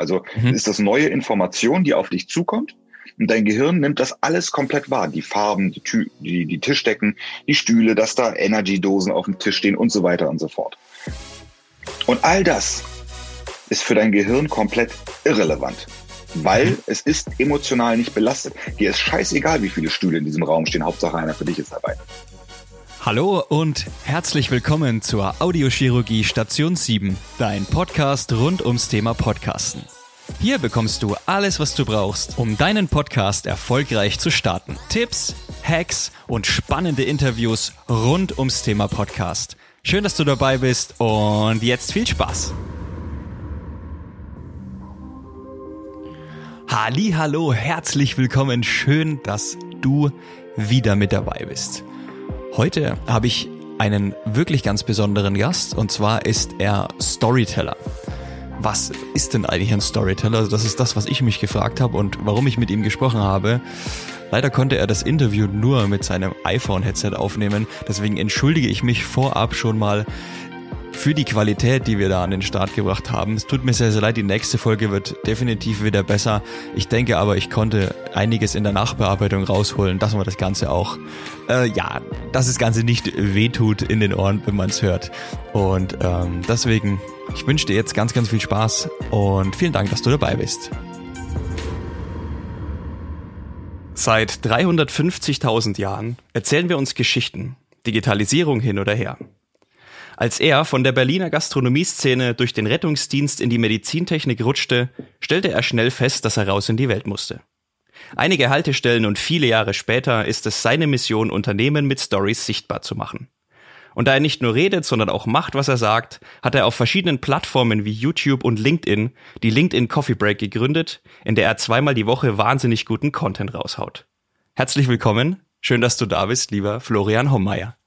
Also mhm. ist das neue Information, die auf dich zukommt. Und dein Gehirn nimmt das alles komplett wahr. Die Farben, die, Tü die, die Tischdecken, die Stühle, dass da Energy-Dosen auf dem Tisch stehen und so weiter und so fort. Und all das ist für dein Gehirn komplett irrelevant. Weil mhm. es ist emotional nicht belastet. Dir ist scheißegal, wie viele Stühle in diesem Raum stehen. Hauptsache einer für dich ist dabei. Hallo und herzlich willkommen zur Audiochirurgie Station 7, dein Podcast rund ums Thema Podcasten. Hier bekommst du alles, was du brauchst, um deinen Podcast erfolgreich zu starten. Tipps, Hacks und spannende Interviews rund ums Thema Podcast. Schön, dass du dabei bist und jetzt viel Spaß. Halli, hallo, herzlich willkommen. Schön, dass du wieder mit dabei bist. Heute habe ich einen wirklich ganz besonderen Gast und zwar ist er Storyteller. Was ist denn eigentlich ein Storyteller? Das ist das, was ich mich gefragt habe und warum ich mit ihm gesprochen habe. Leider konnte er das Interview nur mit seinem iPhone-Headset aufnehmen. Deswegen entschuldige ich mich vorab schon mal für die Qualität, die wir da an den Start gebracht haben. Es tut mir sehr, sehr leid, die nächste Folge wird definitiv wieder besser. Ich denke aber, ich konnte einiges in der Nachbearbeitung rausholen, dass man das Ganze auch, äh, ja, dass das Ganze nicht wehtut in den Ohren, wenn man es hört. Und ähm, deswegen, ich wünsche dir jetzt ganz, ganz viel Spaß und vielen Dank, dass du dabei bist. Seit 350.000 Jahren erzählen wir uns Geschichten, Digitalisierung hin oder her. Als er von der Berliner Gastronomieszene durch den Rettungsdienst in die Medizintechnik rutschte, stellte er schnell fest, dass er raus in die Welt musste. Einige Haltestellen und viele Jahre später ist es seine Mission, Unternehmen mit Stories sichtbar zu machen. Und da er nicht nur redet, sondern auch macht, was er sagt, hat er auf verschiedenen Plattformen wie YouTube und LinkedIn die LinkedIn Coffee Break gegründet, in der er zweimal die Woche wahnsinnig guten Content raushaut. Herzlich willkommen. Schön, dass du da bist, lieber Florian Hommeier.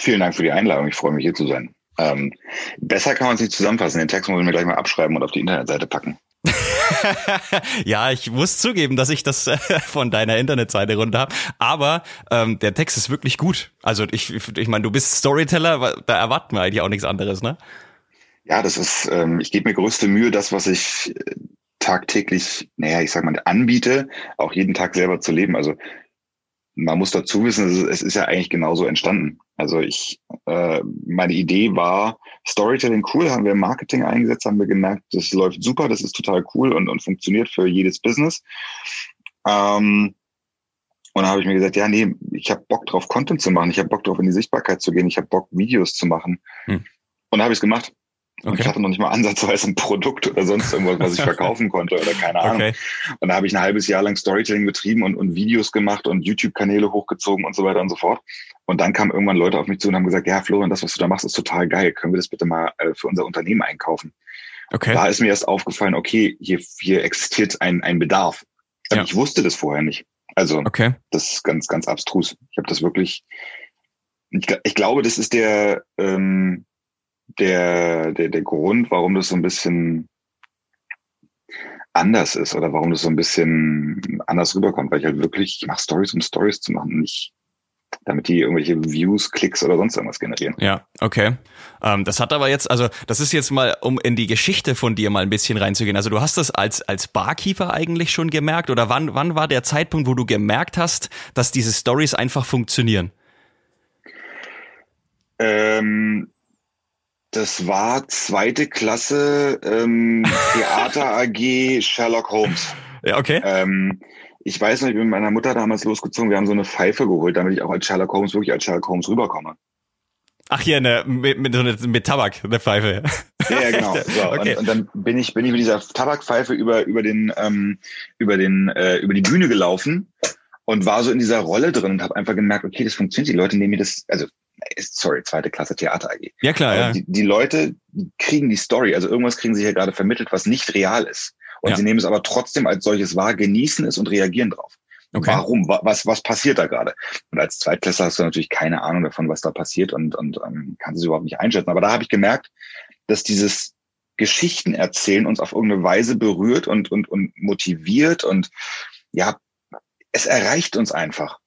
Vielen Dank für die Einladung. Ich freue mich, hier zu sein. Ähm, besser kann man es nicht zusammenfassen. Den Text muss ich mir gleich mal abschreiben und auf die Internetseite packen. ja, ich muss zugeben, dass ich das äh, von deiner Internetseite runter habe. Aber ähm, der Text ist wirklich gut. Also ich, ich meine, du bist Storyteller, da erwarten wir eigentlich auch nichts anderes, ne? Ja, das ist, ähm, ich gebe mir größte Mühe, das, was ich äh, tagtäglich, naja, ich sag mal, anbiete, auch jeden Tag selber zu leben. Also man muss dazu wissen, es ist ja eigentlich genauso entstanden. Also ich, äh, meine Idee war, Storytelling cool, haben wir im Marketing eingesetzt, haben wir gemerkt, das läuft super, das ist total cool und, und funktioniert für jedes Business. Ähm, und dann habe ich mir gesagt, ja, nee, ich habe Bock drauf, Content zu machen, ich habe Bock drauf, in die Sichtbarkeit zu gehen, ich habe Bock, Videos zu machen. Hm. Und habe ich es gemacht. Und okay. ich hatte noch nicht mal ansatzweise ein Produkt oder sonst irgendwas, was ich verkaufen konnte oder keine Ahnung. Okay. Und da habe ich ein halbes Jahr lang Storytelling betrieben und, und Videos gemacht und YouTube-Kanäle hochgezogen und so weiter und so fort. Und dann kamen irgendwann Leute auf mich zu und haben gesagt, ja, Florian, das, was du da machst, ist total geil. Können wir das bitte mal äh, für unser Unternehmen einkaufen? Okay. Da ist mir erst aufgefallen, okay, hier, hier existiert ein, ein Bedarf. Ja. Ich wusste das vorher nicht. Also okay. das ist ganz, ganz abstrus. Ich habe das wirklich, ich, ich glaube, das ist der, ähm, der, der, der Grund, warum das so ein bisschen anders ist oder warum das so ein bisschen anders rüberkommt, weil ich halt wirklich, ich mache Stories, um Stories zu machen, nicht damit die irgendwelche Views, Klicks oder sonst irgendwas generieren. Ja, okay. Ähm, das hat aber jetzt, also das ist jetzt mal, um in die Geschichte von dir mal ein bisschen reinzugehen. Also du hast das als als Barkeeper eigentlich schon gemerkt oder wann wann war der Zeitpunkt, wo du gemerkt hast, dass diese Stories einfach funktionieren? Ähm, das war zweite Klasse ähm, Theater AG Sherlock Holmes. Ja, okay. Ähm, ich weiß noch, ich bin mit meiner Mutter damals losgezogen, wir haben so eine Pfeife geholt, damit ich auch als Sherlock Holmes wirklich als Sherlock Holmes rüberkomme. Ach hier, eine, mit, mit, mit, Tabak, eine Pfeife. Ja, ja genau. So, okay. und, und dann bin ich, bin ich mit dieser Tabakpfeife über, über den, ähm, über den, äh, über die Bühne gelaufen und war so in dieser Rolle drin und habe einfach gemerkt, okay, das funktioniert. Die Leute nehmen mir das, also sorry, zweite Klasse Theater AG. Ja, klar, ja. Die, die Leute kriegen die Story, also irgendwas kriegen sie hier gerade vermittelt, was nicht real ist. Und ja. sie nehmen es aber trotzdem als solches wahr, genießen es und reagieren drauf. Okay. Warum? Was, was passiert da gerade? Und als Zweitklässler hast du natürlich keine Ahnung davon, was da passiert und, und ähm, kannst es überhaupt nicht einschätzen. Aber da habe ich gemerkt, dass dieses Geschichten erzählen uns auf irgendeine Weise berührt und, und, und motiviert und ja, es erreicht uns einfach.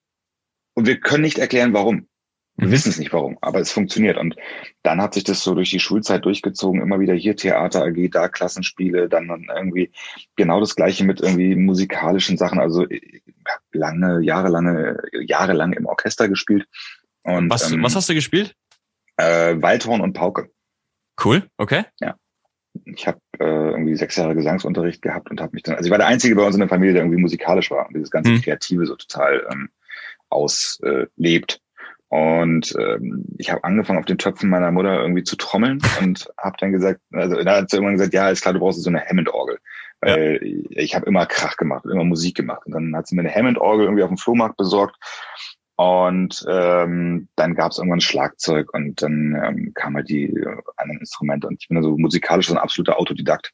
Und wir können nicht erklären, warum. Wir mhm. wissen es nicht warum, aber es funktioniert. Und dann hat sich das so durch die Schulzeit durchgezogen, immer wieder hier Theater AG, da Klassenspiele, dann irgendwie genau das gleiche mit irgendwie musikalischen Sachen. Also lange, jahrelange, jahrelang im Orchester gespielt. Und, was, ähm, was hast du gespielt? Äh, Waldhorn und Pauke. Cool, okay. Ja. Ich habe äh, irgendwie sechs Jahre Gesangsunterricht gehabt und habe mich dann, also ich war der Einzige bei uns in der Familie, der irgendwie musikalisch war und dieses ganze hm. Kreative so total ähm, auslebt. Und ähm, ich habe angefangen, auf den Töpfen meiner Mutter irgendwie zu trommeln und habe dann gesagt, also da hat sie irgendwann gesagt, ja, ist klar, du brauchst so eine Hammond-Orgel. Weil ja. ich habe immer Krach gemacht, immer Musik gemacht. Und dann hat sie mir eine Hammond-Orgel irgendwie auf dem Flohmarkt besorgt. Und ähm, dann gab es irgendwann Schlagzeug und dann ähm, kamen halt die äh, anderen Instrumente. Und ich bin also musikalisch so ein absoluter Autodidakt.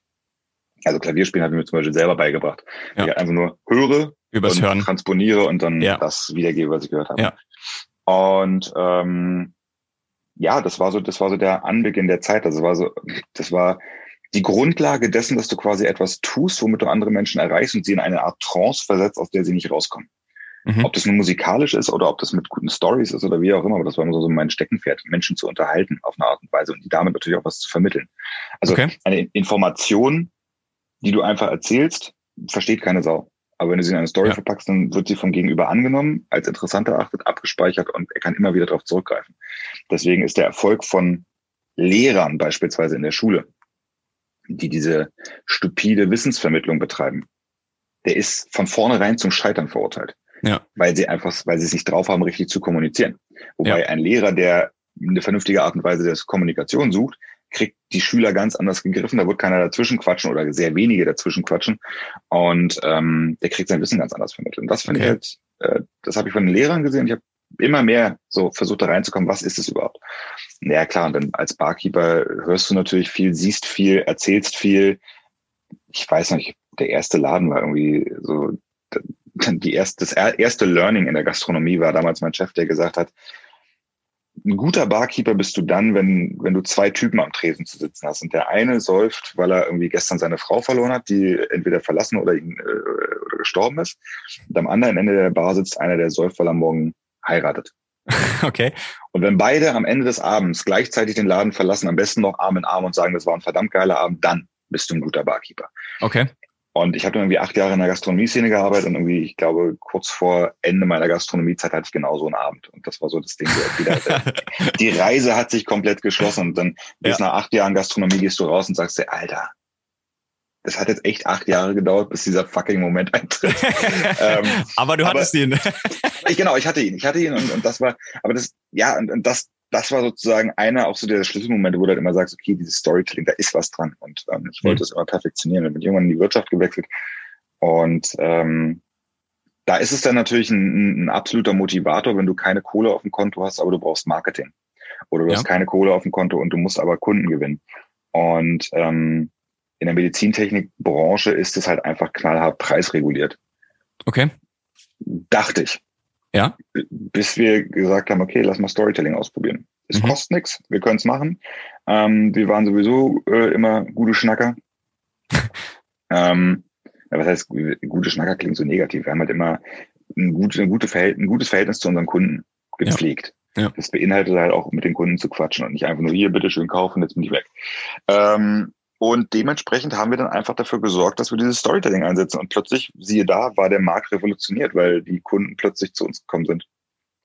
Also Klavierspielen habe ich mir zum Beispiel selber beigebracht. Ja. Ich einfach nur höre, Übers und Hören. transponiere und dann ja. das wiedergebe, was ich gehört habe. Ja. Und ähm, ja, das war so, das war so der Anbeginn der Zeit. Also war so, das war die Grundlage dessen, dass du quasi etwas tust, womit du andere Menschen erreichst und sie in eine Art Trance versetzt, aus der sie nicht rauskommen. Mhm. Ob das nun musikalisch ist oder ob das mit guten Stories ist oder wie auch immer, aber das war immer so mein Steckenpferd, Menschen zu unterhalten auf eine Art und Weise und die damit natürlich auch was zu vermitteln. Also okay. eine Information, die du einfach erzählst, versteht keine Sau. Aber wenn du sie in eine Story ja. verpackst, dann wird sie vom Gegenüber angenommen, als interessant erachtet, abgespeichert und er kann immer wieder darauf zurückgreifen. Deswegen ist der Erfolg von Lehrern beispielsweise in der Schule, die diese stupide Wissensvermittlung betreiben, der ist von vornherein zum Scheitern verurteilt. Ja. Weil sie einfach, weil sie es nicht drauf haben, richtig zu kommunizieren. Wobei ja. ein Lehrer, der eine vernünftige Art und Weise der Kommunikation sucht, kriegt die Schüler ganz anders gegriffen. Da wird keiner dazwischen quatschen oder sehr wenige dazwischen quatschen. Und ähm, der kriegt sein Wissen ganz anders vermittelt. Und das finde okay. ich halt, äh, das habe ich von den Lehrern gesehen. Ich habe immer mehr so versucht da reinzukommen, was ist es überhaupt? Ja klar, und dann als Barkeeper hörst du natürlich viel, siehst viel, erzählst viel. Ich weiß nicht, der erste Laden war irgendwie so, die erste, das erste Learning in der Gastronomie war damals mein Chef, der gesagt hat, ein guter Barkeeper bist du dann, wenn, wenn du zwei Typen am Tresen zu sitzen hast. Und der eine säuft, weil er irgendwie gestern seine Frau verloren hat, die entweder verlassen oder, ihn, äh, oder gestorben ist. Und am anderen Ende der Bar sitzt einer, der säuft, weil er morgen heiratet. Okay. Und wenn beide am Ende des Abends gleichzeitig den Laden verlassen, am besten noch Arm in Arm und sagen, das war ein verdammt geiler Abend, dann bist du ein guter Barkeeper. Okay. Und ich habe dann irgendwie acht Jahre in der Gastronomie-Szene gearbeitet und irgendwie, ich glaube, kurz vor Ende meiner Gastronomiezeit hatte ich genau so einen Abend. Und das war so das Ding. Wieder, die Reise hat sich komplett geschlossen und dann bis ja. nach acht Jahren Gastronomie gehst du raus und sagst dir, Alter, das hat jetzt echt acht Jahre gedauert, bis dieser fucking Moment eintritt. ähm, aber du hattest aber, ihn. ich, genau, ich hatte ihn. Ich hatte ihn und, und das war, aber das, ja, und, und das, das war sozusagen einer auch so der Schlüsselmomente, wo du halt immer sagst, okay, dieses Storytelling, da ist was dran. Und ähm, ich wollte es mhm. immer perfektionieren. Dann bin ich irgendwann in die Wirtschaft gewechselt. Und ähm, da ist es dann natürlich ein, ein absoluter Motivator, wenn du keine Kohle auf dem Konto hast, aber du brauchst Marketing. Oder du ja. hast keine Kohle auf dem Konto und du musst aber Kunden gewinnen. Und ähm, in der Medizintechnikbranche ist es halt einfach knallhart preisreguliert. Okay. Dachte ich. Ja. Bis wir gesagt haben, okay, lass mal Storytelling ausprobieren. Es mhm. kostet nichts, wir können es machen. Ähm, wir waren sowieso äh, immer gute Schnacker. ähm, was heißt, gute Schnacker klingt so negativ. Wir haben halt immer ein, gut, ein, gute Verhältnis, ein gutes Verhältnis zu unseren Kunden gepflegt. Ja. Ja. Das beinhaltet halt auch mit den Kunden zu quatschen und nicht einfach nur hier, bitte schön kaufen, jetzt bin ich weg. Ähm, und dementsprechend haben wir dann einfach dafür gesorgt, dass wir dieses Storytelling einsetzen. Und plötzlich, siehe da, war der Markt revolutioniert, weil die Kunden plötzlich zu uns gekommen sind.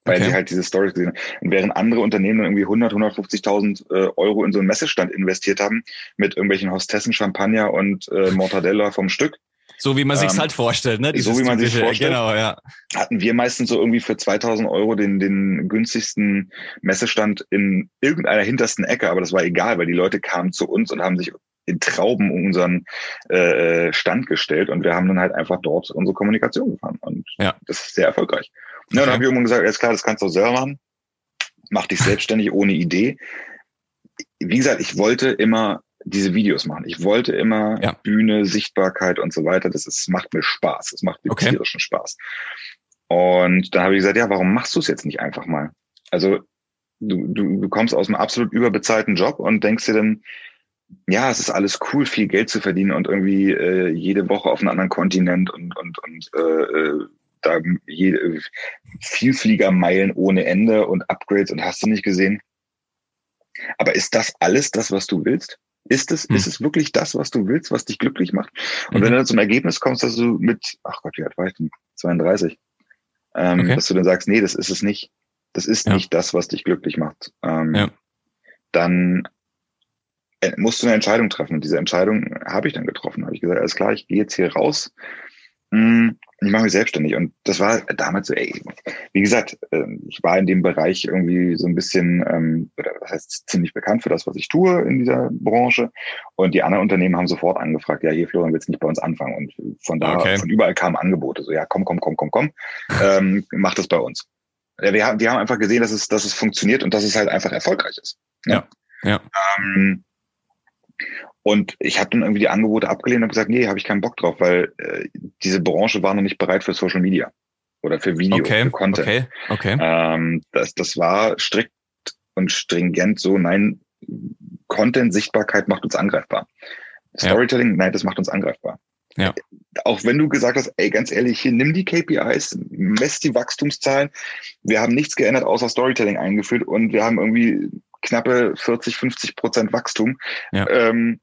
Weil okay. sie halt diese Stories gesehen haben. Und während andere Unternehmen dann irgendwie 100, 150.000 äh, Euro in so einen Messestand investiert haben, mit irgendwelchen Hostessen, Champagner und äh, Mortadella vom Stück. So wie man sich's ähm, halt vorstellt, ne? Dieses so wie man sich vorstellt. Genau, ja. Hatten wir meistens so irgendwie für 2000 Euro den, den günstigsten Messestand in irgendeiner hintersten Ecke, aber das war egal, weil die Leute kamen zu uns und haben sich in Trauben um unseren äh, Stand gestellt und wir haben dann halt einfach dort unsere Kommunikation gefahren und ja. das ist sehr erfolgreich. Ja, okay. dann habe ich irgendwann gesagt, alles klar, das kannst du auch selber machen. Mach dich selbstständig ohne Idee. Wie gesagt, ich wollte immer diese Videos machen. Ich wollte immer ja. Bühne, Sichtbarkeit und so weiter. Das ist, macht mir Spaß. Das macht mir okay. tierischen Spaß. Und dann habe ich gesagt, ja, warum machst du es jetzt nicht einfach mal? Also du, du, du kommst aus einem absolut überbezahlten Job und denkst dir dann, ja, es ist alles cool, viel Geld zu verdienen und irgendwie äh, jede Woche auf einem anderen Kontinent und, und, und äh, da je, Vielfliegermeilen ohne Ende und Upgrades und hast du nicht gesehen. Aber ist das alles das, was du willst? Ist es, hm. ist es wirklich das, was du willst, was dich glücklich macht? Und mhm. wenn du zum Ergebnis kommst, dass du mit, ach Gott, wie alt war ich denn? 32. Ähm, okay. Dass du dann sagst, nee, das ist es nicht. Das ist ja. nicht das, was dich glücklich macht. Ähm, ja. Dann äh, musst du eine Entscheidung treffen. Und diese Entscheidung habe ich dann getroffen. Habe ich gesagt, alles klar, ich gehe jetzt hier raus. Hm, ich mache mich selbstständig. Und das war damals so, ey, wie gesagt, ähm, ich war in dem Bereich irgendwie so ein bisschen, ähm, oder was heißt ziemlich bekannt für das, was ich tue in dieser Branche. Und die anderen Unternehmen haben sofort angefragt, ja, hier Florian, willst du nicht bei uns anfangen? Und von da, okay. von überall kamen Angebote. So, ja, komm, komm, komm, komm, komm, ähm, mach das bei uns. Wir haben, wir haben einfach gesehen, dass es, dass es funktioniert und dass es halt einfach erfolgreich ist. Ja, ja. Ähm, und ich habe dann irgendwie die Angebote abgelehnt und gesagt, nee, habe ich keinen Bock drauf, weil äh, diese Branche war noch nicht bereit für Social Media oder für Video, okay, für Content. Okay, okay. Ähm, das, das war strikt und stringent so, nein, Content, Sichtbarkeit macht uns angreifbar. Storytelling, ja. nein, das macht uns angreifbar. Ja. Auch wenn du gesagt hast, ey, ganz ehrlich, hier nimm die KPIs, mess die Wachstumszahlen. Wir haben nichts geändert, außer Storytelling eingeführt und wir haben irgendwie knappe 40, 50 Prozent Wachstum. Ja. Ähm,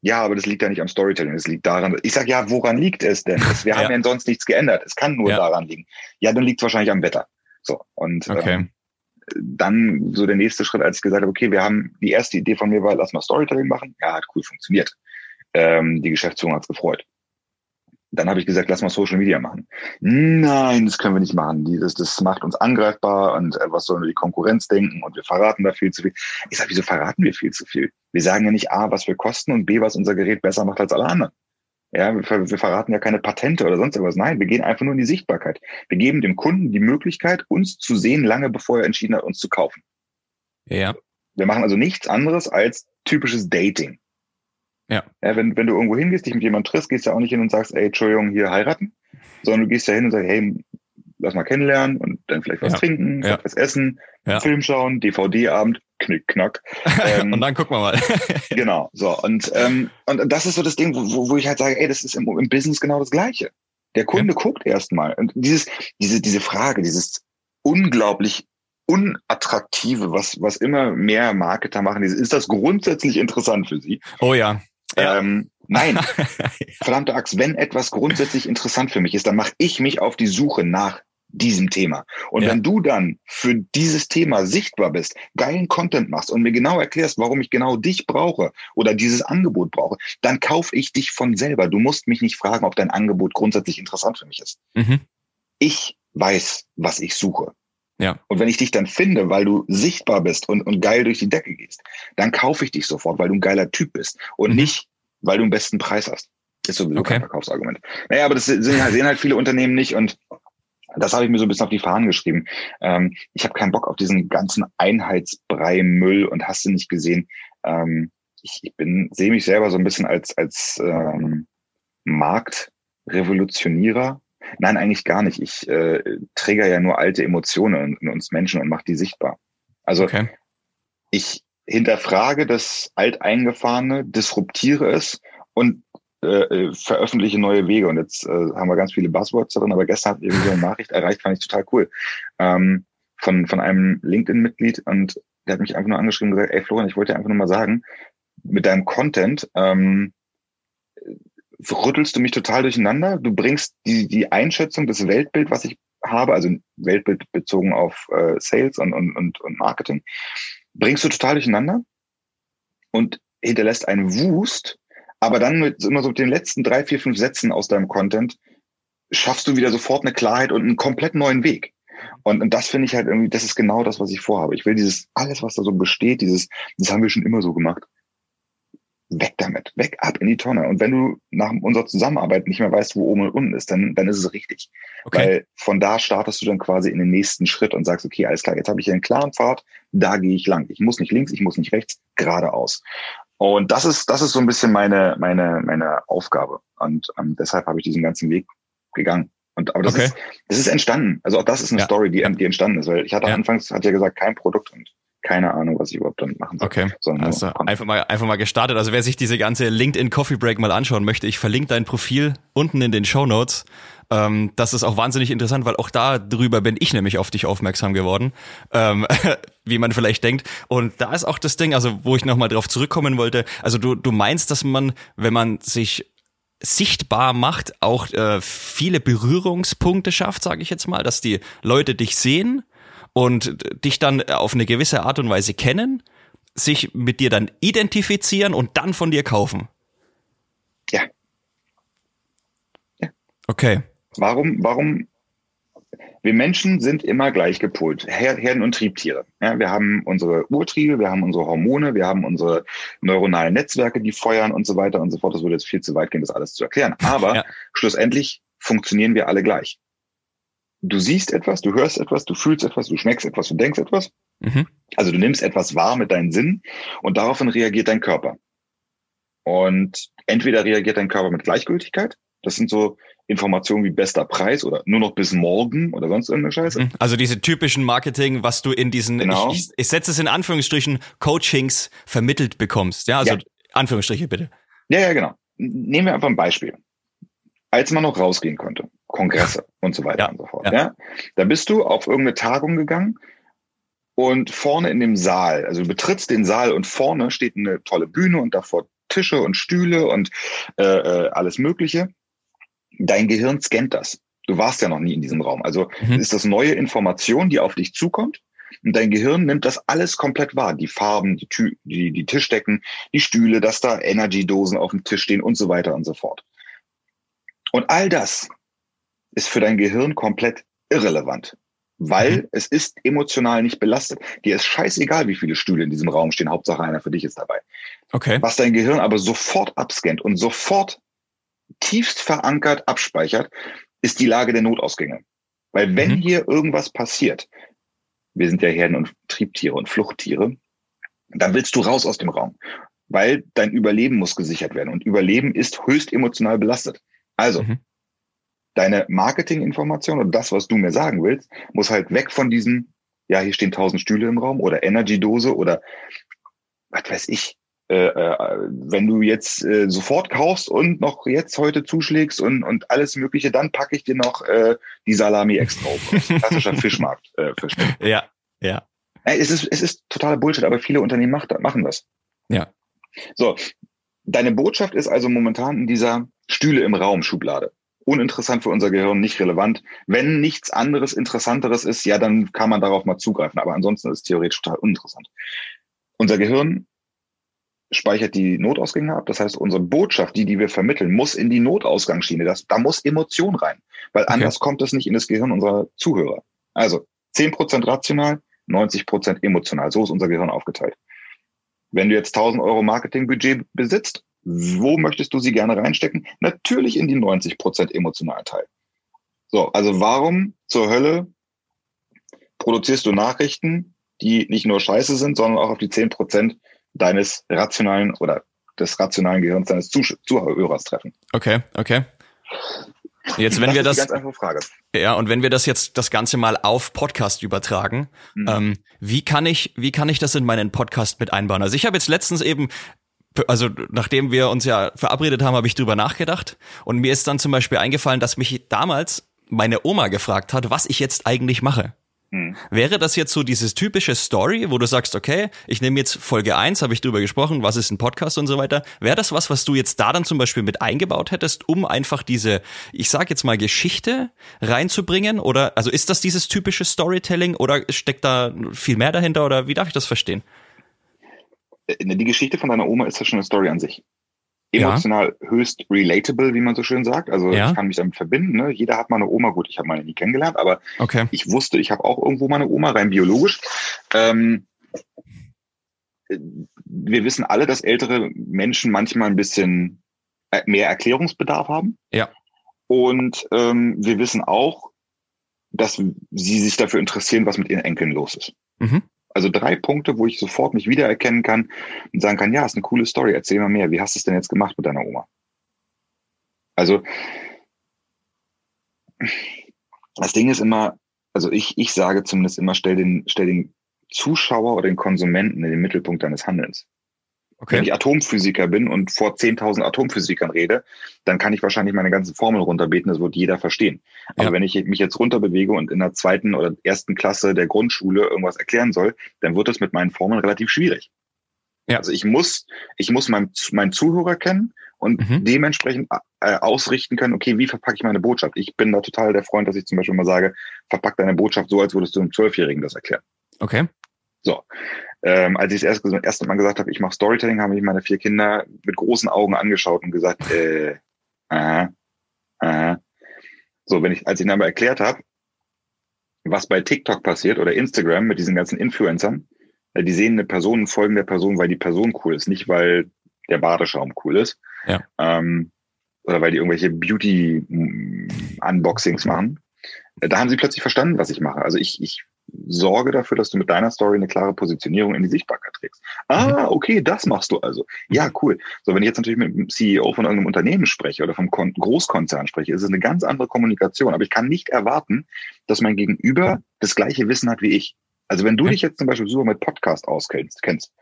ja, aber das liegt ja nicht am Storytelling. Es liegt daran, ich sage, ja, woran liegt es denn? Wir haben ja sonst nichts geändert. Es kann nur ja. daran liegen. Ja, dann liegt es wahrscheinlich am Wetter. So. Und okay. ähm, dann so der nächste Schritt, als ich gesagt habe, okay, wir haben die erste Idee von mir war, lass mal Storytelling machen. Ja, hat cool funktioniert. Ähm, die Geschäftsführung hat's gefreut. Dann habe ich gesagt, lass mal Social Media machen. Nein, das können wir nicht machen. Dieses, das macht uns angreifbar und äh, was sollen wir die Konkurrenz denken und wir verraten da viel zu viel. Ich sage, wieso verraten wir viel zu viel? Wir sagen ja nicht A, was wir kosten und B, was unser Gerät besser macht als alle anderen. Ja, wir, wir verraten ja keine Patente oder sonst irgendwas. Nein, wir gehen einfach nur in die Sichtbarkeit. Wir geben dem Kunden die Möglichkeit, uns zu sehen, lange bevor er entschieden hat, uns zu kaufen. Ja. Wir machen also nichts anderes als typisches Dating. Ja. ja wenn, wenn du irgendwo hingehst, dich mit jemandem triffst, gehst du ja auch nicht hin und sagst, ey, Entschuldigung, hier heiraten, sondern du gehst ja hin und sagst, hey, lass mal kennenlernen und dann vielleicht was ja. trinken, ja. was essen. Film schauen, DVD-Abend, knick, knack. Ähm, und dann gucken wir mal. genau, so. Und, ähm, und das ist so das Ding, wo, wo ich halt sage, ey, das ist im, im Business genau das Gleiche. Der Kunde guckt erstmal. Und dieses, diese, diese Frage, dieses unglaublich unattraktive, was, was immer mehr Marketer machen, ist das grundsätzlich interessant für Sie? Oh ja. Ja. Ähm, nein, verdammte Axt, wenn etwas grundsätzlich interessant für mich ist, dann mache ich mich auf die Suche nach diesem Thema. Und ja. wenn du dann für dieses Thema sichtbar bist, geilen Content machst und mir genau erklärst, warum ich genau dich brauche oder dieses Angebot brauche, dann kaufe ich dich von selber. Du musst mich nicht fragen, ob dein Angebot grundsätzlich interessant für mich ist. Mhm. Ich weiß, was ich suche. Ja. Und wenn ich dich dann finde, weil du sichtbar bist und, und geil durch die Decke gehst, dann kaufe ich dich sofort, weil du ein geiler Typ bist und mhm. nicht, weil du einen besten Preis hast. Ist sowieso okay. kein Verkaufsargument. Naja, aber das sehen halt, sehen halt viele Unternehmen nicht und das habe ich mir so ein bisschen auf die Fahnen geschrieben. Ähm, ich habe keinen Bock auf diesen ganzen Einheitsbrei Müll und hast du nicht gesehen. Ähm, ich, ich bin sehe mich selber so ein bisschen als als ähm, Marktrevolutionierer Nein, eigentlich gar nicht. Ich äh, trigger ja nur alte Emotionen in uns Menschen und mache die sichtbar. Also okay. ich hinterfrage das Alteingefahrene, disruptiere es und äh, äh, veröffentliche neue Wege. Und jetzt äh, haben wir ganz viele Buzzwords drin, aber gestern hat irgendwie so eine Nachricht erreicht, fand ich total cool. Ähm, von, von einem LinkedIn-Mitglied und der hat mich einfach nur angeschrieben und gesagt, ey Florian, ich wollte dir einfach nur mal sagen, mit deinem Content ähm, rüttelst du mich total durcheinander. Du bringst die, die Einschätzung, das Weltbild, was ich habe, also Weltbild bezogen auf äh, Sales und, und, und, und Marketing, bringst du total durcheinander und hinterlässt einen Wust, aber dann mit immer so den letzten drei, vier, fünf Sätzen aus deinem Content schaffst du wieder sofort eine Klarheit und einen komplett neuen Weg. Und, und das finde ich halt irgendwie, das ist genau das, was ich vorhabe. Ich will dieses, alles, was da so besteht, dieses, das haben wir schon immer so gemacht weg damit, weg ab in die Tonne. Und wenn du nach unserer Zusammenarbeit nicht mehr weißt, wo oben und unten ist, dann, dann ist es richtig. Okay. Weil von da startest du dann quasi in den nächsten Schritt und sagst, okay, alles klar, jetzt habe ich hier einen klaren Pfad, da gehe ich lang. Ich muss nicht links, ich muss nicht rechts, geradeaus. Und das ist, das ist so ein bisschen meine, meine, meine Aufgabe. Und ähm, deshalb habe ich diesen ganzen Weg gegangen. Und, aber das okay. ist, das ist entstanden. Also auch das ist eine ja. Story, die, die entstanden ist, weil ich hatte ja. anfangs, hat ja gesagt, kein Produkt und keine Ahnung, was ich überhaupt damit machen soll. Okay. Also einfach mal, einfach mal gestartet. Also wer sich diese ganze LinkedIn Coffee Break mal anschauen möchte, ich verlinke dein Profil unten in den Show Notes. Ähm, das ist auch wahnsinnig interessant, weil auch da drüber bin ich nämlich auf dich aufmerksam geworden, ähm, wie man vielleicht denkt. Und da ist auch das Ding, also wo ich nochmal drauf zurückkommen wollte. Also du, du meinst, dass man, wenn man sich sichtbar macht, auch äh, viele Berührungspunkte schafft, sage ich jetzt mal, dass die Leute dich sehen und dich dann auf eine gewisse Art und Weise kennen, sich mit dir dann identifizieren und dann von dir kaufen. Ja. Ja. Okay. Warum, warum wir Menschen sind immer gleich gepolt, Herden- und Triebtiere. Ja, wir haben unsere Urtriebe, wir haben unsere Hormone, wir haben unsere neuronalen Netzwerke, die feuern und so weiter und so fort. Das würde jetzt viel zu weit gehen, das alles zu erklären. Aber ja. schlussendlich funktionieren wir alle gleich. Du siehst etwas, du hörst etwas, du fühlst etwas, du schmeckst etwas, du denkst etwas. Mhm. Also du nimmst etwas wahr mit deinen Sinnen und daraufhin reagiert dein Körper. Und entweder reagiert dein Körper mit Gleichgültigkeit, das sind so Informationen wie bester Preis oder nur noch bis morgen oder sonst irgendeine Scheiße. Mhm. Also diese typischen Marketing, was du in diesen, genau. ich, ich, ich setze es in Anführungsstrichen, Coachings vermittelt bekommst. Ja, also ja. Anführungsstriche bitte. Ja, ja, genau. Nehmen wir einfach ein Beispiel. Als man noch rausgehen konnte, Kongresse und so weiter ja. und so fort. Ja. ja, da bist du auf irgendeine Tagung gegangen und vorne in dem Saal, also du betrittst den Saal und vorne steht eine tolle Bühne und davor Tische und Stühle und äh, äh alles Mögliche dein Gehirn scannt das. Du warst ja noch nie in diesem Raum. Also mhm. ist das neue Information, die auf dich zukommt. Und dein Gehirn nimmt das alles komplett wahr. Die Farben, die, Tü die, die Tischdecken, die Stühle, dass da Energy-Dosen auf dem Tisch stehen und so weiter und so fort. Und all das ist für dein Gehirn komplett irrelevant, weil mhm. es ist emotional nicht belastet. Dir ist scheißegal, wie viele Stühle in diesem Raum stehen. Hauptsache einer für dich ist dabei. Okay. Was dein Gehirn aber sofort abscannt und sofort tiefst verankert abspeichert, ist die Lage der Notausgänge. Weil wenn mhm. hier irgendwas passiert, wir sind ja Herden- und Triebtiere und Fluchttiere, dann willst du raus aus dem Raum, weil dein Überleben muss gesichert werden und Überleben ist höchst emotional belastet. Also, mhm. Deine Marketinginformation und das, was du mir sagen willst, muss halt weg von diesem, ja, hier stehen tausend Stühle im Raum oder Energy-Dose oder was weiß ich, äh, äh, wenn du jetzt äh, sofort kaufst und noch jetzt heute zuschlägst und, und alles Mögliche, dann packe ich dir noch äh, die Salami extra auf. Klassischer Fischmarkt. Äh, Fischmarkt. Ja, ja. Es ist, es ist totaler Bullshit, aber viele Unternehmen macht, machen das. Ja. So, deine Botschaft ist also momentan in dieser Stühle im Raum Schublade. Uninteressant für unser Gehirn, nicht relevant. Wenn nichts anderes Interessanteres ist, ja, dann kann man darauf mal zugreifen. Aber ansonsten ist es theoretisch total uninteressant. Unser Gehirn speichert die Notausgänge ab. Das heißt, unsere Botschaft, die, die wir vermitteln, muss in die Notausgangsschiene. Das, da muss Emotion rein, weil okay. anders kommt es nicht in das Gehirn unserer Zuhörer. Also zehn Prozent rational, 90 Prozent emotional. So ist unser Gehirn aufgeteilt. Wenn du jetzt 1000 Euro Marketingbudget besitzt, wo möchtest du sie gerne reinstecken? Natürlich in die 90 Prozent emotionalen Teil. So, also warum zur Hölle produzierst du Nachrichten, die nicht nur scheiße sind, sondern auch auf die 10 Prozent deines rationalen oder des rationalen Gehirns deines Zuhörers treffen. Okay, okay. Jetzt, wenn das wir das, ganz einfache Frage. ja, und wenn wir das jetzt das Ganze mal auf Podcast übertragen, mhm. ähm, wie kann ich, wie kann ich das in meinen Podcast mit einbauen? Also ich habe jetzt letztens eben also nachdem wir uns ja verabredet haben, habe ich drüber nachgedacht und mir ist dann zum Beispiel eingefallen, dass mich damals meine Oma gefragt hat, was ich jetzt eigentlich mache. Hm. Wäre das jetzt so dieses typische Story, wo du sagst, okay, ich nehme jetzt Folge 1, habe ich drüber gesprochen, was ist ein Podcast und so weiter. Wäre das was, was du jetzt da dann zum Beispiel mit eingebaut hättest, um einfach diese, ich sag jetzt mal, Geschichte reinzubringen? Oder, also ist das dieses typische Storytelling oder steckt da viel mehr dahinter oder wie darf ich das verstehen? Äh, die Geschichte von deiner Oma ist ja schon eine Story an sich emotional ja. höchst relatable, wie man so schön sagt. Also ja. ich kann mich damit verbinden. Ne? Jeder hat mal eine Oma. Gut, ich habe meine nie kennengelernt, aber okay. ich wusste, ich habe auch irgendwo meine Oma, rein biologisch. Ähm, wir wissen alle, dass ältere Menschen manchmal ein bisschen äh, mehr Erklärungsbedarf haben. Ja. Und ähm, wir wissen auch, dass sie sich dafür interessieren, was mit ihren Enkeln los ist. Mhm. Also drei Punkte, wo ich sofort mich wiedererkennen kann und sagen kann, ja, ist eine coole Story, erzähl mal mehr. Wie hast du es denn jetzt gemacht mit deiner Oma? Also das Ding ist immer, also ich, ich sage zumindest immer, stell den, stell den Zuschauer oder den Konsumenten in den Mittelpunkt deines Handelns. Okay. Wenn ich Atomphysiker bin und vor 10.000 Atomphysikern rede, dann kann ich wahrscheinlich meine ganzen Formeln runterbeten, das wird jeder verstehen. Aber ja. wenn ich mich jetzt runterbewege und in der zweiten oder ersten Klasse der Grundschule irgendwas erklären soll, dann wird es mit meinen Formeln relativ schwierig. Ja. Also ich muss, ich muss meinen, meinen Zuhörer kennen und mhm. dementsprechend äh, ausrichten können, okay, wie verpacke ich meine Botschaft? Ich bin da total der Freund, dass ich zum Beispiel mal sage, verpack deine Botschaft so, als würdest du einem Zwölfjährigen das erklären. Okay. So. Ähm, als ich das erste, erste Mal gesagt habe, ich mache Storytelling, haben mich meine vier Kinder mit großen Augen angeschaut und gesagt, äh, aha, aha. So, wenn ich, als ich ihnen aber erklärt habe, was bei TikTok passiert oder Instagram mit diesen ganzen Influencern, äh, die sehen eine Person, folgen der Person, weil die Person cool ist, nicht weil der Badeschaum cool ist. Ja. Ähm, oder weil die irgendwelche Beauty-Unboxings machen. Äh, da haben sie plötzlich verstanden, was ich mache. Also ich, ich sorge dafür, dass du mit deiner Story eine klare Positionierung in die Sichtbarkeit trägst. Ah, mhm. okay, das machst du also. Ja, cool. So, wenn ich jetzt natürlich mit dem CEO von irgendeinem Unternehmen spreche oder vom Kon Großkonzern spreche, ist es eine ganz andere Kommunikation. Aber ich kann nicht erwarten, dass mein Gegenüber das gleiche Wissen hat wie ich. Also wenn du dich jetzt zum Beispiel super mit Podcast auskennst, kennst,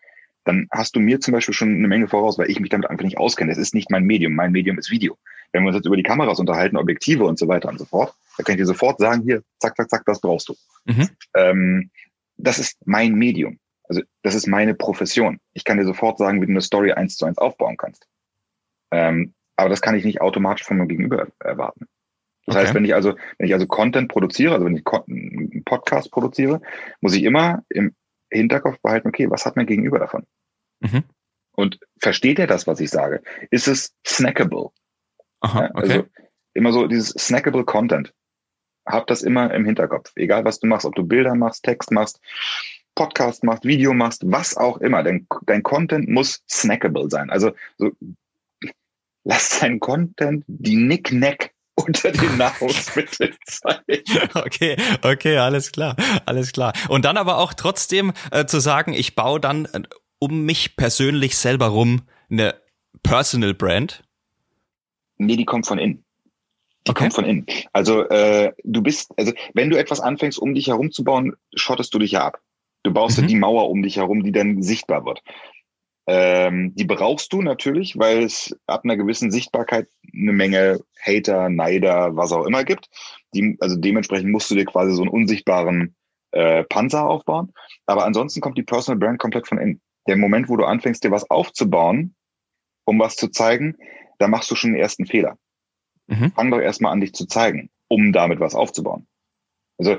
dann hast du mir zum Beispiel schon eine Menge voraus, weil ich mich damit einfach nicht auskenne. Das ist nicht mein Medium. Mein Medium ist Video. Wenn wir uns jetzt über die Kameras unterhalten, Objektive und so weiter und so fort, da kann ich dir sofort sagen, hier, zack, zack, zack, das brauchst du. Mhm. Ähm, das ist mein Medium. Also das ist meine Profession. Ich kann dir sofort sagen, wie du eine Story eins zu eins aufbauen kannst. Ähm, aber das kann ich nicht automatisch von meinem Gegenüber erwarten. Das okay. heißt, wenn ich also, wenn ich also Content produziere, also wenn ich einen Podcast produziere, muss ich immer im Hinterkopf behalten, okay, was hat mein Gegenüber davon? Mhm. Und versteht er das, was ich sage? Ist es snackable? Aha, okay. Also immer so dieses snackable Content hab das immer im Hinterkopf. Egal, was du machst, ob du Bilder machst, Text machst, Podcast machst, Video machst, was auch immer. Dein, dein Content muss snackable sein. Also so, lass dein Content die Nicknack unter den Nahrungsmitteln sein. Okay, okay, alles klar, alles klar. Und dann aber auch trotzdem äh, zu sagen, ich baue dann äh, um mich persönlich selber rum eine Personal Brand. Nee, die kommt von innen. Die okay. kommt von innen. Also äh, du bist, also wenn du etwas anfängst, um dich herum zu bauen, schottest du dich ja ab. Du baust mhm. ja die Mauer um dich herum, die dann sichtbar wird. Ähm, die brauchst du natürlich, weil es ab einer gewissen Sichtbarkeit eine Menge Hater, Neider, was auch immer gibt. Die, also dementsprechend musst du dir quasi so einen unsichtbaren äh, Panzer aufbauen. Aber ansonsten kommt die Personal Brand komplett von innen. Der Moment, wo du anfängst, dir was aufzubauen, um was zu zeigen, da machst du schon den ersten Fehler. Mhm. Fang doch erstmal an, dich zu zeigen, um damit was aufzubauen. Also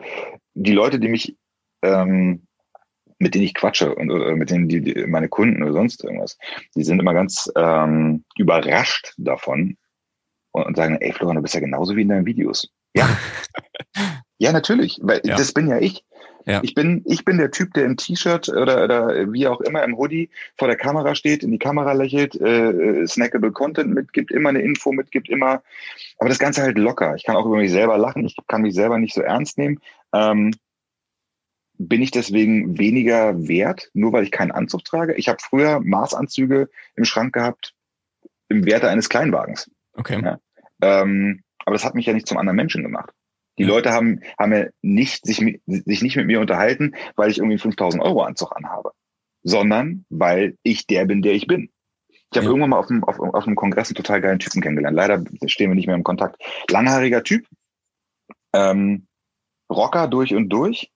die Leute, die mich, ähm, mit denen ich quatsche und oder mit denen die, die meine Kunden oder sonst irgendwas, die sind immer ganz ähm, überrascht davon und, und sagen, ey Florian, du bist ja genauso wie in deinen Videos. Ja. ja, natürlich, weil ja. das bin ja ich. Ja. Ich bin, ich bin der Typ, der im T-Shirt oder, oder wie auch immer im Hoodie vor der Kamera steht, in die Kamera lächelt, äh, snackable Content mitgibt, immer eine Info mitgibt, immer. Aber das Ganze halt locker. Ich kann auch über mich selber lachen. Ich kann mich selber nicht so ernst nehmen. Ähm, bin ich deswegen weniger wert, nur weil ich keinen Anzug trage? Ich habe früher Maßanzüge im Schrank gehabt im Werte eines Kleinwagens. Okay. Ja. Ähm, aber das hat mich ja nicht zum anderen Menschen gemacht. Die Leute haben, haben ja nicht, sich, sich nicht mit mir unterhalten, weil ich irgendwie 5000 Euro Anzug anhabe, sondern weil ich der bin, der ich bin. Ich habe ja. irgendwann mal auf einem, auf, auf einem Kongress einen total geilen Typen kennengelernt. Leider stehen wir nicht mehr im Kontakt. Langhaariger Typ, ähm, Rocker durch und durch,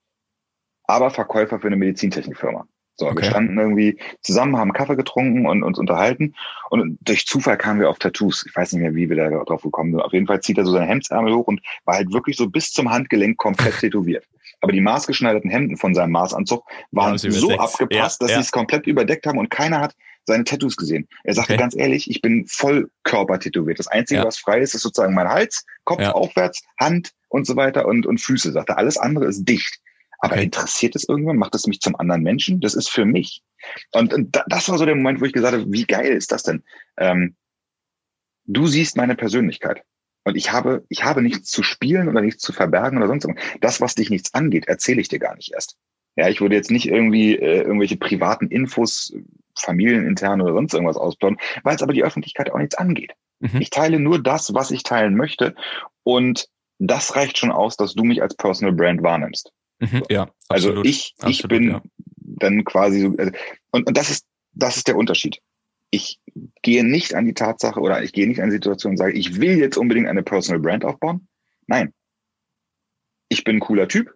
aber Verkäufer für eine Medizintechnikfirma. So, okay. wir standen irgendwie zusammen, haben Kaffee getrunken und uns unterhalten. Und durch Zufall kamen wir auf Tattoos. Ich weiß nicht mehr, wie wir da drauf gekommen sind. Auf jeden Fall zieht er so seine Hemdsärmel hoch und war halt wirklich so bis zum Handgelenk komplett tätowiert. Aber die maßgeschneiderten Hemden von seinem Maßanzug waren ja, so abgepasst, ja, dass ja. sie es komplett überdeckt haben und keiner hat seine Tattoos gesehen. Er sagte okay. ganz ehrlich, ich bin voll Körper tätowiert. Das Einzige, was frei ist, ist sozusagen mein Hals, Kopf aufwärts, Hand und so weiter und, und Füße, sagte. Alles andere ist dicht. Aber okay. interessiert es irgendwann? Macht es mich zum anderen Menschen? Das ist für mich. Und, und das war so der Moment, wo ich gesagt habe, wie geil ist das denn? Ähm, du siehst meine Persönlichkeit. Und ich habe, ich habe nichts zu spielen oder nichts zu verbergen oder sonst irgendwas. Das, was dich nichts angeht, erzähle ich dir gar nicht erst. Ja, ich würde jetzt nicht irgendwie äh, irgendwelche privaten Infos, familienintern oder sonst irgendwas ausplaudern, weil es aber die Öffentlichkeit auch nichts angeht. Mhm. Ich teile nur das, was ich teilen möchte. Und das reicht schon aus, dass du mich als Personal Brand wahrnimmst. Mhm, ja, also absolut, ich, ich absolut, bin, ja. dann quasi so, also, und, und das ist, das ist der Unterschied. Ich gehe nicht an die Tatsache oder ich gehe nicht an die Situation und sage, ich will jetzt unbedingt eine Personal Brand aufbauen. Nein. Ich bin ein cooler Typ.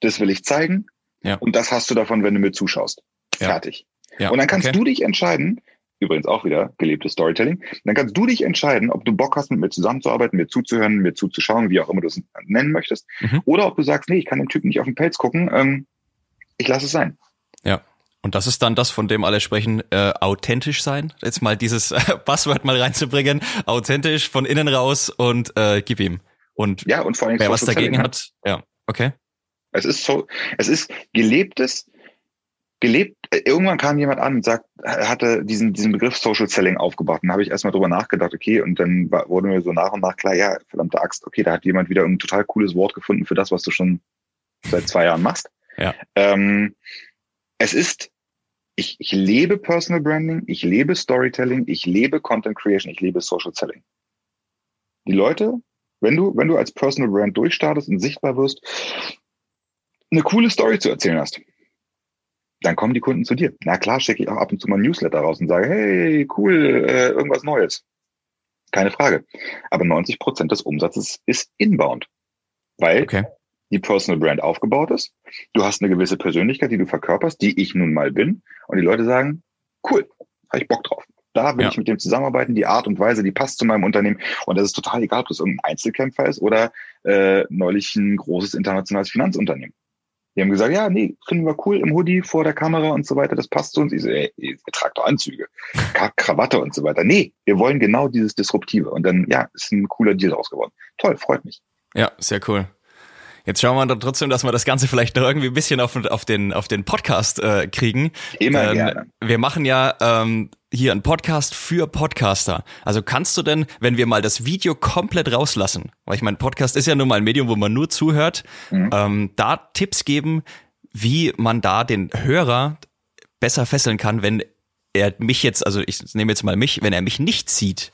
Das will ich zeigen. Ja. Und das hast du davon, wenn du mir zuschaust. Fertig. Ja. und dann kannst okay. du dich entscheiden, übrigens auch wieder gelebtes Storytelling, dann kannst du dich entscheiden, ob du Bock hast, mit mir zusammenzuarbeiten, mir zuzuhören, mir zuzuschauen, wie auch immer du es nennen möchtest, mhm. oder ob du sagst, nee, ich kann den Typen nicht auf den Pelz gucken, ähm, ich lasse es sein. Ja. Und das ist dann das, von dem alle sprechen, äh, authentisch sein. Jetzt mal dieses äh, Passwort mal reinzubringen. Authentisch von innen raus und äh, gib ihm. Und, ja, und vor allem wer was dagegen hat, ja, okay. Es ist so, es ist gelebtes, gelebt. Irgendwann kam jemand an und sagt, hatte diesen, diesen Begriff Social Selling aufgebaut. Und da habe ich erstmal drüber nachgedacht, okay, und dann wurde mir so nach und nach klar, ja, verdammte Axt, okay, da hat jemand wieder ein total cooles Wort gefunden für das, was du schon seit zwei Jahren machst. Ja. Ähm, es ist, ich, ich lebe Personal Branding, ich lebe Storytelling, ich lebe Content Creation, ich lebe Social Selling. Die Leute, wenn du, wenn du als Personal Brand durchstartest und sichtbar wirst, eine coole Story zu erzählen hast, dann kommen die Kunden zu dir. Na klar, schicke ich auch ab und zu mal ein Newsletter raus und sage, hey, cool, äh, irgendwas Neues. Keine Frage. Aber 90 Prozent des Umsatzes ist inbound. Weil okay. die Personal Brand aufgebaut ist. Du hast eine gewisse Persönlichkeit, die du verkörperst, die ich nun mal bin. Und die Leute sagen, cool, habe ich Bock drauf. Da will ja. ich mit dem zusammenarbeiten. Die Art und Weise, die passt zu meinem Unternehmen. Und das ist total egal, ob das irgendein Einzelkämpfer ist oder äh, neulich ein großes internationales Finanzunternehmen. Die haben gesagt, ja, nee, finden wir cool im Hoodie vor der Kamera und so weiter, das passt zu uns. Ich so, ey, ihr tragt doch Anzüge, Krawatte und so weiter. Nee, wir wollen genau dieses Disruptive. Und dann, ja, ist ein cooler Deal raus geworden. Toll, freut mich. Ja, sehr cool. Jetzt schauen wir dann trotzdem, dass wir das Ganze vielleicht noch irgendwie ein bisschen auf, auf den, auf den Podcast äh, kriegen. Immer ähm, gerne. Wir machen ja ähm, hier einen Podcast für Podcaster. Also kannst du denn, wenn wir mal das Video komplett rauslassen, weil ich mein Podcast ist ja nun mal ein Medium, wo man nur zuhört, mhm. ähm, da Tipps geben, wie man da den Hörer besser fesseln kann, wenn er mich jetzt, also ich nehme jetzt mal mich, wenn er mich nicht sieht,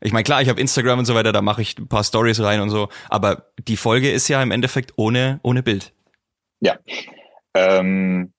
ich meine, klar, ich habe Instagram und so weiter, da mache ich ein paar Stories rein und so, aber die Folge ist ja im Endeffekt ohne, ohne Bild. Ja. Ähm,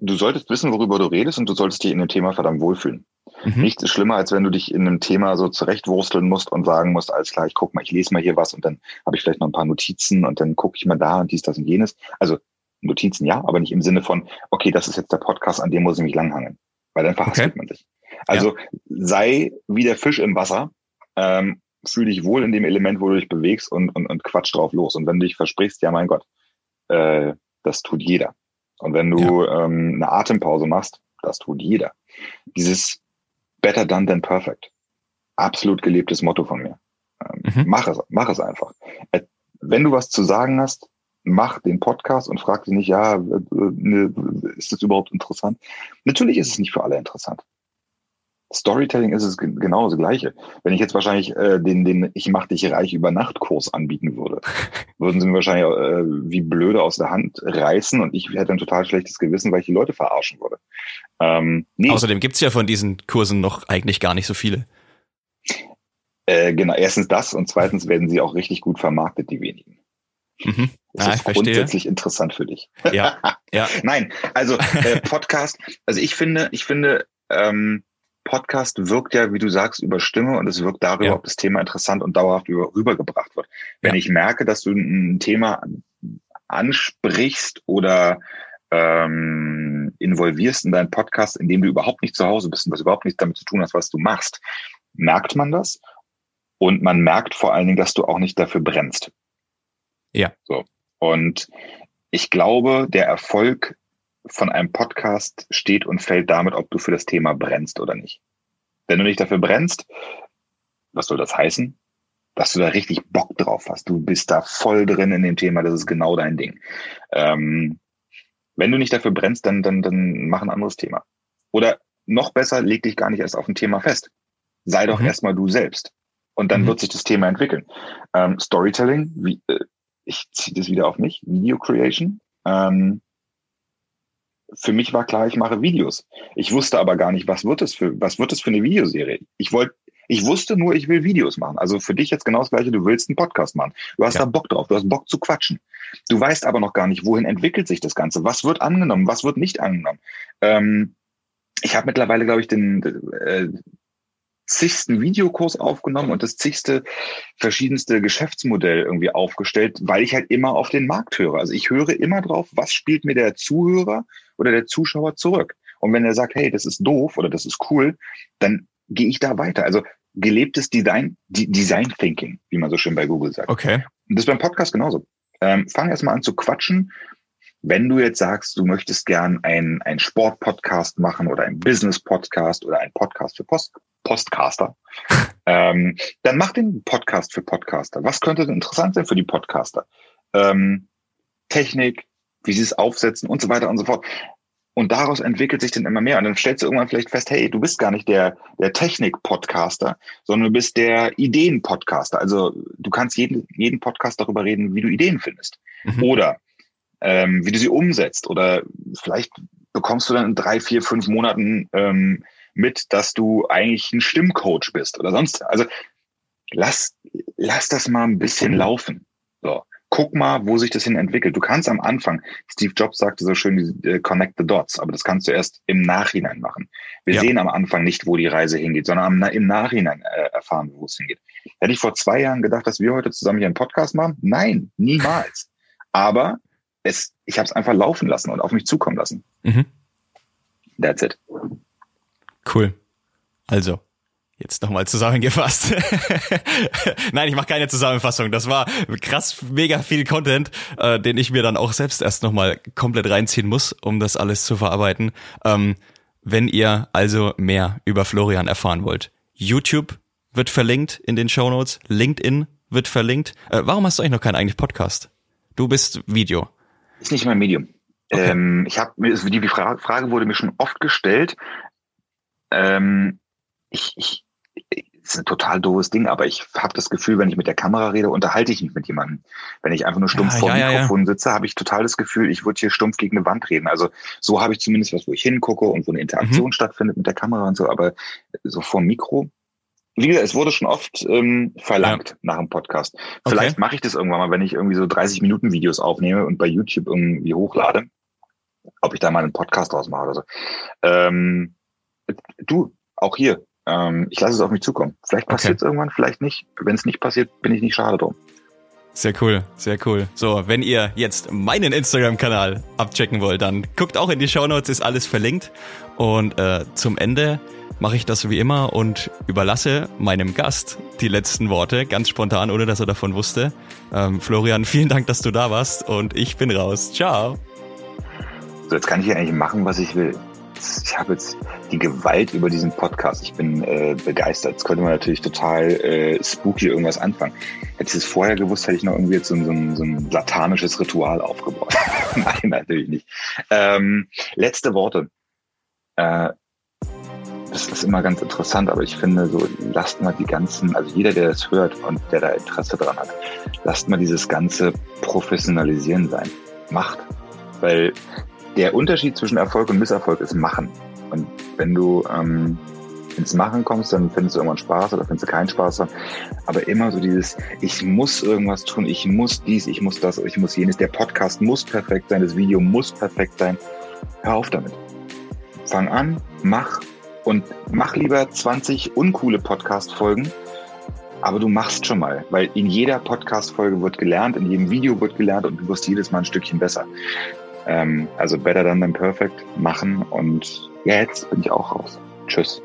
du solltest wissen, worüber du redest und du solltest dich in dem Thema verdammt wohlfühlen. Mhm. Nichts ist schlimmer, als wenn du dich in einem Thema so zurechtwursteln musst und sagen musst, alles klar, ich guck mal, ich lese mal hier was und dann habe ich vielleicht noch ein paar Notizen und dann gucke ich mal da und dies, das und jenes. Also Notizen ja, aber nicht im Sinne von, okay, das ist jetzt der Podcast, an dem muss ich mich langhangeln. Weil dann verhaspelt okay. man sich. Also ja. sei wie der Fisch im Wasser ähm, fühl dich wohl in dem Element, wo du dich bewegst und, und, und quatsch drauf los. Und wenn du dich versprichst, ja mein Gott, äh, das tut jeder. Und wenn du ja. ähm, eine Atempause machst, das tut jeder. Dieses better done than perfect. Absolut gelebtes Motto von mir. Ähm, mhm. Mach es, mach es einfach. Äh, wenn du was zu sagen hast, mach den Podcast und frag dich nicht, ja, äh, ne, ist das überhaupt interessant? Natürlich ist es nicht für alle interessant. Storytelling ist es genau das Gleiche. Wenn ich jetzt wahrscheinlich äh, den, den Ich mach dich reich über Nacht-Kurs anbieten würde, würden sie mir wahrscheinlich äh, wie blöde aus der Hand reißen und ich hätte ein total schlechtes Gewissen, weil ich die Leute verarschen würde. Ähm, nee. Außerdem gibt's ja von diesen Kursen noch eigentlich gar nicht so viele. Äh, genau, erstens das und zweitens werden sie auch richtig gut vermarktet, die wenigen. Mhm. Das ah, ist grundsätzlich interessant für dich. Ja, ja. Nein, also äh, Podcast, also ich finde, ich finde, ähm, Podcast wirkt ja, wie du sagst, über Stimme und es wirkt darüber, ja. ob das Thema interessant und dauerhaft über, rübergebracht wird. Wenn ja. ich merke, dass du ein Thema ansprichst oder ähm, involvierst in deinen Podcast, in dem du überhaupt nicht zu Hause bist und was überhaupt nichts damit zu tun hast, was du machst, merkt man das. Und man merkt vor allen Dingen, dass du auch nicht dafür brennst. Ja. So. Und ich glaube, der Erfolg von einem Podcast steht und fällt damit, ob du für das Thema brennst oder nicht. Wenn du nicht dafür brennst, was soll das heißen? Dass du da richtig Bock drauf hast. Du bist da voll drin in dem Thema, das ist genau dein Ding. Ähm, wenn du nicht dafür brennst, dann, dann, dann mach ein anderes Thema. Oder noch besser, leg dich gar nicht erst auf ein Thema fest. Sei doch mhm. erstmal du selbst. Und dann mhm. wird sich das Thema entwickeln. Ähm, Storytelling, wie, äh, ich ziehe das wieder auf mich, Video Creation. Ähm, für mich war klar, ich mache Videos. Ich wusste aber gar nicht, was wird es für, was wird es für eine Videoserie? Ich wollte, ich wusste nur, ich will Videos machen. Also für dich jetzt genau das Gleiche. Du willst einen Podcast machen. Du hast ja. da Bock drauf. Du hast Bock zu quatschen. Du weißt aber noch gar nicht, wohin entwickelt sich das Ganze, was wird angenommen, was wird nicht angenommen. Ähm, ich habe mittlerweile, glaube ich, den äh, zigsten Videokurs aufgenommen und das zigste verschiedenste Geschäftsmodell irgendwie aufgestellt, weil ich halt immer auf den Markt höre. Also ich höre immer drauf, was spielt mir der Zuhörer oder der Zuschauer zurück. Und wenn er sagt, hey, das ist doof oder das ist cool, dann gehe ich da weiter. Also gelebtes Design, Design Thinking, wie man so schön bei Google sagt. Okay. Und das ist beim Podcast genauso. Ähm, fang erst mal an zu quatschen. Wenn du jetzt sagst, du möchtest gern ein, ein Sport-Podcast machen oder ein Business-Podcast oder ein Podcast für Post, Postcaster, ähm, dann mach den Podcast für Podcaster. Was könnte denn interessant sein für die Podcaster? Ähm, Technik, wie sie es aufsetzen und so weiter und so fort. Und daraus entwickelt sich dann immer mehr. Und dann stellst du irgendwann vielleicht fest, hey, du bist gar nicht der, der Technik-Podcaster, sondern du bist der Ideen-Podcaster. Also du kannst jeden, jeden Podcast darüber reden, wie du Ideen findest. Mhm. Oder ähm, wie du sie umsetzt. Oder vielleicht bekommst du dann in drei, vier, fünf Monaten ähm, mit, dass du eigentlich ein Stimmcoach bist oder sonst. Also lass, lass das mal ein bisschen laufen. So guck mal, wo sich das hin entwickelt. Du kannst am Anfang, Steve Jobs sagte so schön, äh, connect the dots, aber das kannst du erst im Nachhinein machen. Wir ja. sehen am Anfang nicht, wo die Reise hingeht, sondern im Nachhinein äh, erfahren, wo es hingeht. Hätte ich vor zwei Jahren gedacht, dass wir heute zusammen hier einen Podcast machen? Nein, niemals. aber es, ich habe es einfach laufen lassen und auf mich zukommen lassen. Mhm. That's it. Cool. Also, Jetzt nochmal zusammengefasst. Nein, ich mache keine Zusammenfassung. Das war krass, mega viel Content, äh, den ich mir dann auch selbst erst nochmal komplett reinziehen muss, um das alles zu verarbeiten. Ähm, wenn ihr also mehr über Florian erfahren wollt, YouTube wird verlinkt in den Show Notes, LinkedIn wird verlinkt. Äh, warum hast du eigentlich noch keinen eigenen Podcast? Du bist Video. Ist nicht mein Medium. Okay. Ähm, ich habe die, die Frage wurde mir schon oft gestellt. Ähm, ich, ich, ist ein total doofes Ding, aber ich habe das Gefühl, wenn ich mit der Kamera rede, unterhalte ich mich mit jemandem. Wenn ich einfach nur stumpf ja, vor dem ja, Mikrofon ja. sitze, habe ich total das Gefühl, ich würde hier stumpf gegen eine Wand reden. Also so habe ich zumindest was, wo ich hingucke und wo eine Interaktion mhm. stattfindet mit der Kamera und so, aber so vor dem Mikro. Wie gesagt, es wurde schon oft ähm, verlangt nach dem Podcast. Vielleicht okay. mache ich das irgendwann mal, wenn ich irgendwie so 30 Minuten Videos aufnehme und bei YouTube irgendwie hochlade, ob ich da mal einen Podcast draus mache oder so. Ähm, du, auch hier, ähm, ich lasse es auf mich zukommen. Vielleicht passiert es okay. irgendwann, vielleicht nicht. Wenn es nicht passiert, bin ich nicht schade drum. Sehr cool, sehr cool. So, wenn ihr jetzt meinen Instagram-Kanal abchecken wollt, dann guckt auch in die Show Notes, ist alles verlinkt. Und äh, zum Ende mache ich das wie immer und überlasse meinem Gast die letzten Worte, ganz spontan, ohne dass er davon wusste. Ähm, Florian, vielen Dank, dass du da warst und ich bin raus. Ciao. So, jetzt kann ich hier eigentlich machen, was ich will ich habe jetzt die Gewalt über diesen Podcast. Ich bin äh, begeistert. Jetzt könnte man natürlich total äh, spooky irgendwas anfangen. Hätte ich es vorher gewusst, hätte ich noch irgendwie jetzt so, so, so ein satanisches Ritual aufgebaut. Nein, natürlich nicht. Ähm, letzte Worte. Äh, das ist immer ganz interessant, aber ich finde so, lasst mal die ganzen, also jeder, der das hört und der da Interesse dran hat, lasst mal dieses ganze Professionalisieren sein. Macht. Weil der Unterschied zwischen Erfolg und Misserfolg ist Machen. Und wenn du ähm, ins Machen kommst, dann findest du irgendwann Spaß oder findest du keinen Spaß. Aber immer so dieses, ich muss irgendwas tun, ich muss dies, ich muss das, ich muss jenes. Der Podcast muss perfekt sein, das Video muss perfekt sein. Hör auf damit. Fang an, mach und mach lieber 20 uncoole Podcast-Folgen, aber du machst schon mal, weil in jeder Podcast-Folge wird gelernt, in jedem Video wird gelernt und du wirst jedes Mal ein Stückchen besser. Ähm, also better than than perfect machen und jetzt bin ich auch raus. Tschüss.